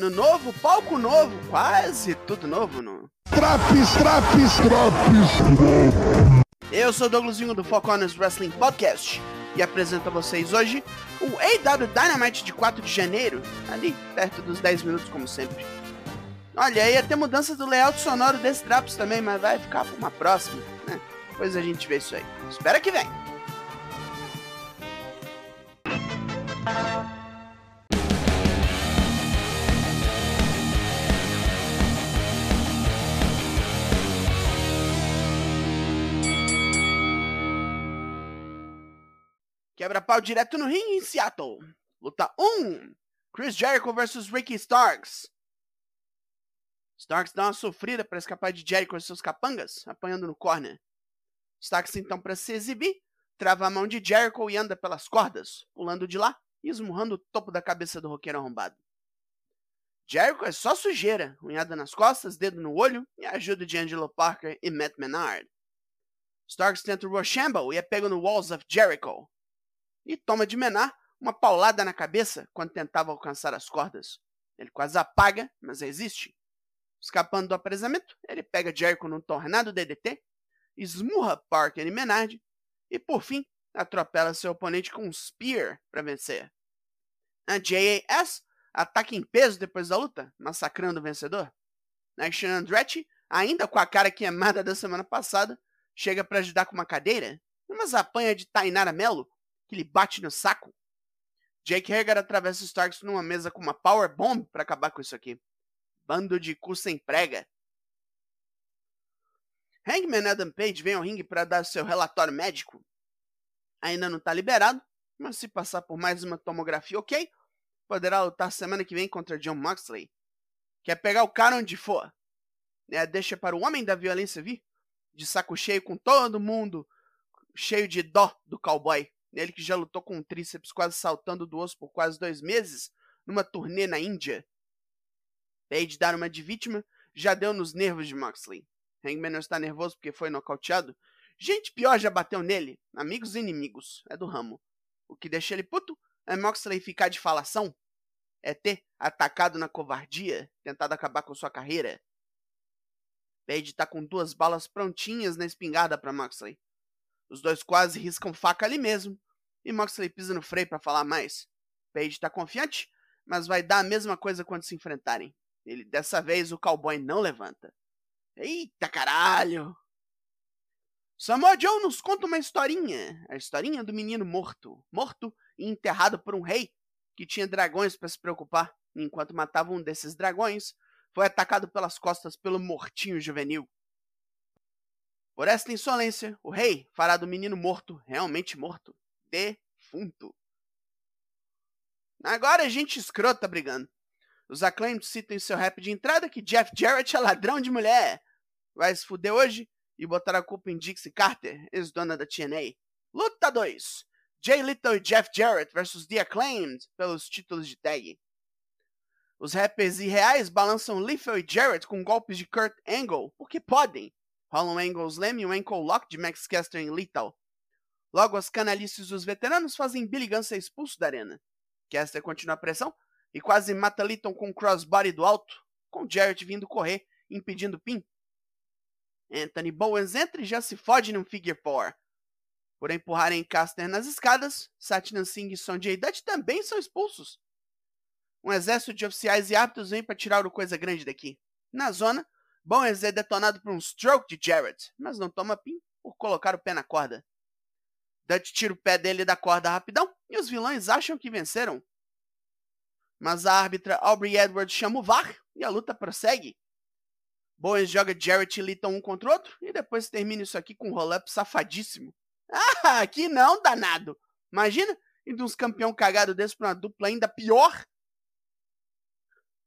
Ano novo, palco novo, quase tudo novo, não? Traps, traps, traps. Eu sou o Douglasinho do Foco Honest Wrestling Podcast e apresento a vocês hoje o AW Dynamite de 4 de janeiro, ali perto dos 10 minutos, como sempre. Olha, ia ter mudança do layout sonoro desse Traps também, mas vai ficar pra uma próxima, né? Depois a gente vê isso aí. Espera que vem! Quebra-pau direto no ringue em Seattle. Luta 1. Chris Jericho vs Ricky Starks. Starks dá uma sofrida para escapar de Jericho e seus capangas, apanhando no corner. Starks então para se exibir, trava a mão de Jericho e anda pelas cordas, pulando de lá e esmurrando o topo da cabeça do roqueiro arrombado. Jericho é só sujeira, unhada nas costas, dedo no olho e a ajuda de Angelo Parker e Matt Menard. Starks tenta o Rochambeau e é pego no Walls of Jericho, e toma de Menar uma paulada na cabeça quando tentava alcançar as cordas. Ele quase apaga, mas resiste. Escapando do apresamento, ele pega Jericho num tornado DDT, esmurra Parker e Menard e, por fim, atropela seu oponente com um Spear para vencer. A JAS ataca em peso depois da luta, massacrando o vencedor. Action Andretti, ainda com a cara queimada da semana passada, chega para ajudar com uma cadeira, mas apanha de Tainara Mello que lhe bate no saco. Jake Hager atravessa Starks numa mesa com uma Power Bomb para acabar com isso aqui. Bando de cu sem prega. Hangman Adam Page vem ao ringue para dar seu relatório médico. Ainda não está liberado, mas se passar por mais uma tomografia, ok, poderá lutar semana que vem contra John Moxley. Quer pegar o cara onde for. É, deixa para o homem da violência vir, de saco cheio com todo mundo, cheio de dó do cowboy. Ele que já lutou com um tríceps quase saltando do osso por quase dois meses, numa turnê na Índia. Page dar uma de vítima já deu nos nervos de Moxley. Hangman não está nervoso porque foi nocauteado. Gente pior já bateu nele, amigos e inimigos, é do ramo. O que deixa ele puto é Moxley ficar de falação, é ter atacado na covardia, tentado acabar com sua carreira. Page tá com duas balas prontinhas na espingarda para Moxley. Os dois quase riscam faca ali mesmo, e Moxley pisa no freio para falar mais. Page está confiante, mas vai dar a mesma coisa quando se enfrentarem. Ele, dessa vez o cowboy não levanta. Eita caralho! Samoa Joe nos conta uma historinha. A historinha do menino morto. Morto e enterrado por um rei que tinha dragões para se preocupar. Enquanto matava um desses dragões, foi atacado pelas costas pelo mortinho juvenil. Por esta insolência, o rei fará do menino morto realmente morto. Defunto. Agora a gente escrota brigando. Os Acclaimed citam em seu rap de entrada que Jeff Jarrett é ladrão de mulher. Vai se fuder hoje e botar a culpa em Dixie Carter, ex-dona da TNA. Luta 2. Jay Little e Jeff Jarrett versus The Acclaimed pelos títulos de tag. Os rappers irreais balançam Lethal e Jarrett com golpes de Kurt Angle, porque podem. Rolam Angle Slam e um Ankle Lock de Max Caster em Lethal. Logo, as canalices dos veteranos fazem Billy Gunn ser expulso da arena. Caster continua a pressão e quase mata Litton com um crossbody do alto, com Jarrett vindo correr, impedindo o pin. Anthony Bowens entra e já se fode num figure four. Por empurrarem Caster nas escadas, Satnam Singh e Sonjay Dutt também são expulsos. Um exército de oficiais e árbitros vem para tirar o coisa grande daqui. Na zona, Bowens é detonado por um stroke de Jarrett, mas não toma pin por colocar o pé na corda. Dutch tira o pé dele da corda rapidão e os vilões acham que venceram. Mas a árbitra Aubrey Edwards chama o VAR e a luta prossegue. Bowens joga Jarrett e Litton um contra o outro e depois termina isso aqui com um roll-up safadíssimo. Ah, aqui não, danado! Imagina indo uns campeão cagado desse pra uma dupla ainda pior.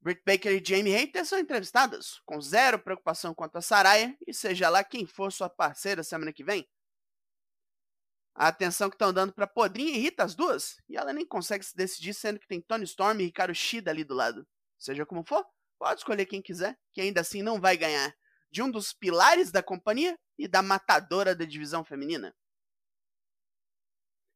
Britt Baker e Jamie Hayter são entrevistadas, com zero preocupação quanto a Saraya e seja lá quem for sua parceira semana que vem. A atenção que estão dando para Podrinha irrita as duas, e ela nem consegue se decidir, sendo que tem Tony Storm e Ricardo Shida ali do lado. Seja como for, pode escolher quem quiser, que ainda assim não vai ganhar de um dos pilares da companhia e da matadora da divisão feminina.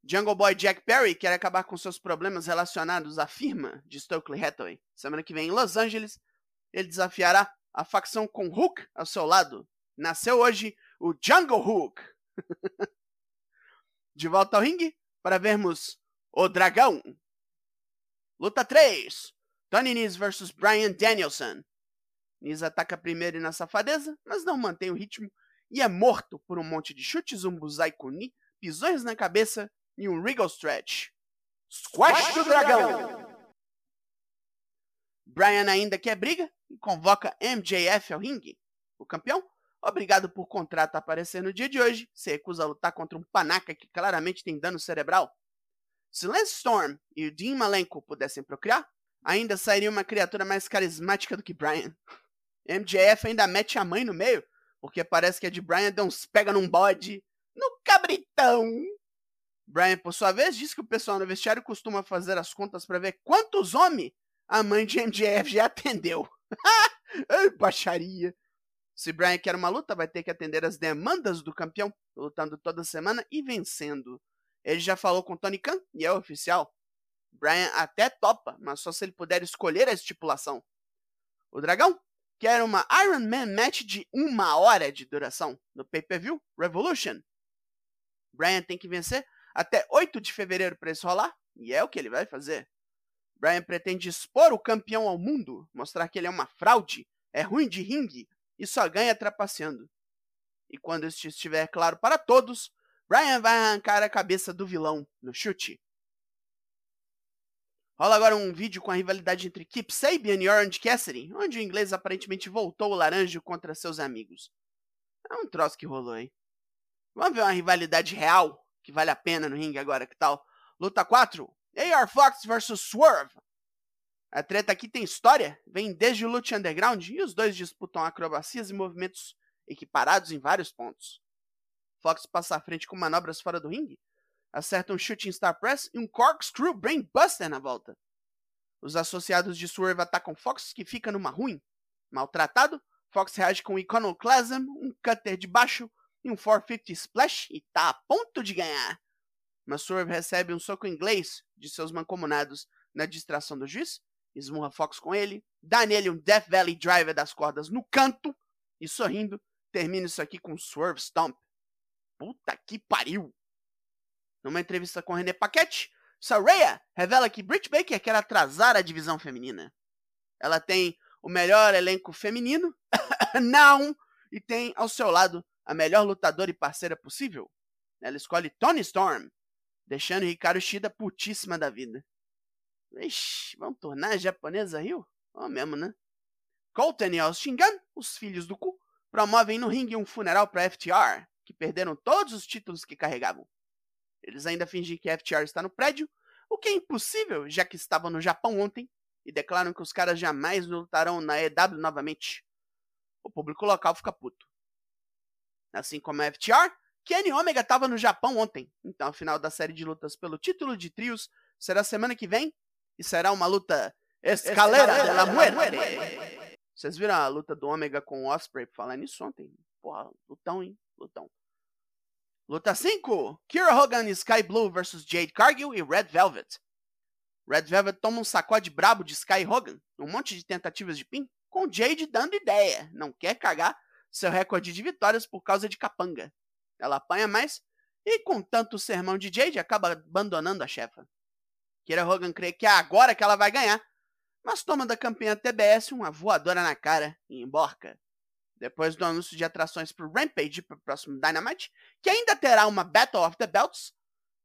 Jungle Boy Jack Perry quer acabar com seus problemas relacionados à firma de Stokely Hathaway. Semana que vem em Los Angeles, ele desafiará a facção com Hook ao seu lado. Nasceu hoje o Jungle Hook. de volta ao ringue para vermos o Dragão. Luta 3. Tony Nese vs Brian Danielson. Nese ataca primeiro na safadeza, mas não mantém o ritmo e é morto por um monte de chutes, um buzai kuni, pisões na cabeça e um Regal Stretch. Squash do dragão! Brian ainda quer briga e convoca MJF ao ringue. O campeão, obrigado por contrato aparecer no dia de hoje, se recusa a lutar contra um panaca que claramente tem dano cerebral. Se Lance Storm e o Dean Malenko pudessem procriar, ainda sairia uma criatura mais carismática do que Brian. MJF ainda mete a mãe no meio, porque parece que a de Brian deu uns pega num bode no cabritão. Brian, por sua vez, diz que o pessoal no vestiário costuma fazer as contas para ver quantos homens a mãe de MJF já atendeu. Ai, baixaria. Se Brian quer uma luta, vai ter que atender as demandas do campeão, lutando toda semana e vencendo. Ele já falou com Tony Khan e é oficial. Brian até topa, mas só se ele puder escolher a estipulação. O Dragão quer uma Iron Man match de uma hora de duração no pay-per-view Revolution. Brian tem que vencer até 8 de fevereiro para isso rolar, e é o que ele vai fazer. Brian pretende expor o campeão ao mundo, mostrar que ele é uma fraude, é ruim de ringue e só ganha trapaceando. E quando isso estiver claro para todos, Brian vai arrancar a cabeça do vilão no chute. Rola agora um vídeo com a rivalidade entre Kip Sabian e Orange Cassidy, onde o inglês aparentemente voltou o laranjo contra seus amigos. É um troço que rolou, hein? Vamos ver uma rivalidade real que vale a pena no ringue agora, que tal? Luta 4, AR Fox vs Swerve. A treta aqui tem história, vem desde o Lute Underground e os dois disputam acrobacias e movimentos equiparados em vários pontos. Fox passa à frente com manobras fora do ringue, acerta um Shooting Star Press e um Corkscrew Brainbuster na volta. Os associados de Swerve atacam Fox, que fica numa ruim. Maltratado, Fox reage com um Iconoclasm, um Cutter de baixo e um 450 Splash e tá a ponto de ganhar. Mas Swerve recebe um soco inglês de seus mancomunados na distração do juiz, esmurra Fox com ele, dá nele um Death Valley Driver das cordas no canto e, sorrindo, termina isso aqui com um Swerve Stomp. Puta que pariu! Numa entrevista com René Paquette, Saraya revela que Britt Baker quer atrasar a divisão feminina. Ela tem o melhor elenco feminino, não, e tem ao seu lado a melhor lutadora e parceira possível, ela escolhe Tony Storm, deixando Ricardo Shida putíssima da vida. Ixi, vamos tornar a japonesa Rio? Ó mesmo, né? Colton e Austin Gunn, os filhos do cu, promovem no ringue um funeral para FTR, que perderam todos os títulos que carregavam. Eles ainda fingem que FTR está no prédio, o que é impossível, já que estavam no Japão ontem, e declaram que os caras jamais lutarão na EW novamente. O público local fica puto. Assim como a FTR, Kenny Omega estava no Japão ontem. Então a final da série de lutas pelo título de trios será semana que vem e será uma luta escalera de la muerte. Vocês viram a luta do Omega com o Osprey por falar nisso ontem? Porra, lutão, hein? Lutão. Luta 5: Kira Hogan Sky Blue vs Jade Cargill e Red Velvet. Red Velvet toma um sacode brabo de Sky Hogan, um monte de tentativas de pin, com Jade dando ideia, não quer cagar seu recorde de vitórias por causa de capanga. Ela apanha mais e, com tanto sermão de Jade, acaba abandonando a chefa. Kira Hogan crê que é agora que ela vai ganhar, mas toma da campeã TBS uma voadora na cara e emborca. Depois do anúncio de atrações para Rampage para o próximo Dynamite, que ainda terá uma Battle of the Belts,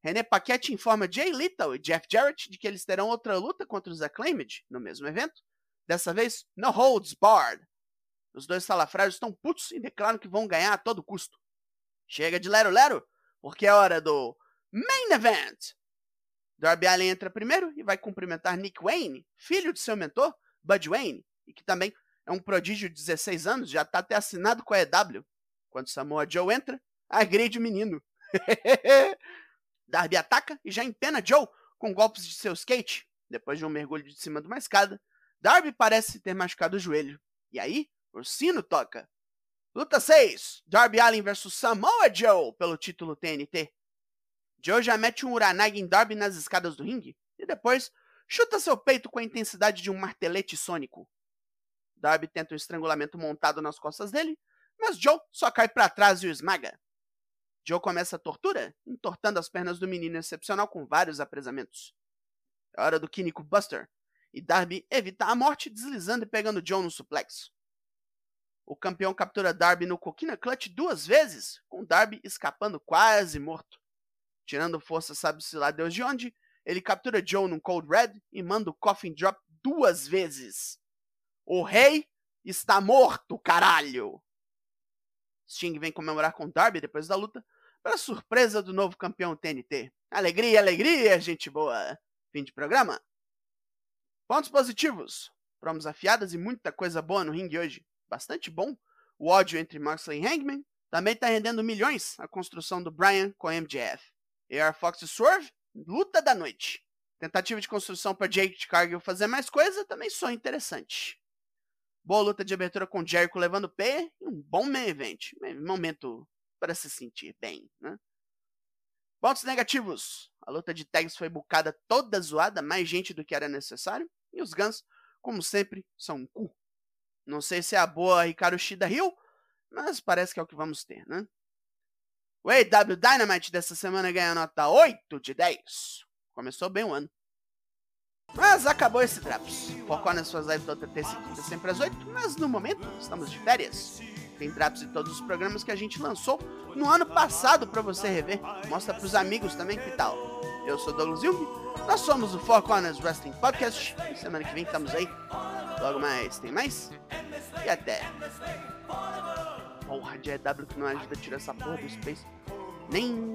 René Paquette informa Jay Little e Jeff Jarrett de que eles terão outra luta contra os Acclaimed no mesmo evento, dessa vez no holds barred, os dois salafrários estão putos e declaram que vão ganhar a todo custo. Chega de lero-lero, porque é hora do Main Event! Darby Allin entra primeiro e vai cumprimentar Nick Wayne, filho de seu mentor, Bud Wayne, e que também é um prodígio de 16 anos, já está até assinado com a EW. Quando Samoa Joe entra, agride o menino. Darby ataca e já empena Joe com golpes de seu skate. Depois de um mergulho de cima de uma escada, Darby parece ter machucado o joelho. E aí, o sino toca. Luta 6: Darby Allin vs Samoa Joe pelo título TNT. Joe já mete um Uranagi em Darby nas escadas do ringue e depois chuta seu peito com a intensidade de um martelete sônico. Darby tenta um estrangulamento montado nas costas dele, mas Joe só cai para trás e o esmaga. Joe começa a tortura, entortando as pernas do menino excepcional com vários apresamentos. É hora do químico Buster, e Darby evita a morte deslizando e pegando Joe no suplexo. O campeão captura Darby no Coquina Clutch duas vezes, com Darby escapando quase morto. Tirando força sabe-se lá Deus de onde, ele captura Joe num Cold Red e manda o Coffin Drop duas vezes. O rei está morto, caralho! Sting vem comemorar com Darby depois da luta, para surpresa do novo campeão TNT. Alegria, alegria, gente boa! Fim de programa. Pontos positivos. Promos afiadas e muita coisa boa no ringue hoje. Bastante bom. O ódio entre Moxley e Hangman também está rendendo milhões a construção do Bryan com MJF. AR Fox Swerve, luta da noite. Tentativa de construção para Jake Cargill fazer mais coisa também só interessante. Boa luta de abertura com Jericho levando P e um bom main event. Momento para se sentir bem, né? Pontos negativos. A luta de tags foi bucada toda zoada, mais gente do que era necessário. E os Guns, como sempre, são um cu. Não sei se é a boa Ricardo Shida Hill, mas parece que é o que vamos ter, né? O AW Dynamite dessa semana ganha nota 8 de 10. Começou bem o ano. Mas acabou esse Traps. Focou nas suas lives toda terça e sempre às 8, mas no momento estamos de férias. Tem Traps de todos os programas que a gente lançou no ano passado para você rever. Mostra pros amigos também que tal. Eu sou Douglas Jung, nós somos o Four Corners Wrestling Podcast. Semana que vem estamos aí. Logo mais, tem mais? E até porra de EW que não ajuda a tirar essa porra do Space. Nem.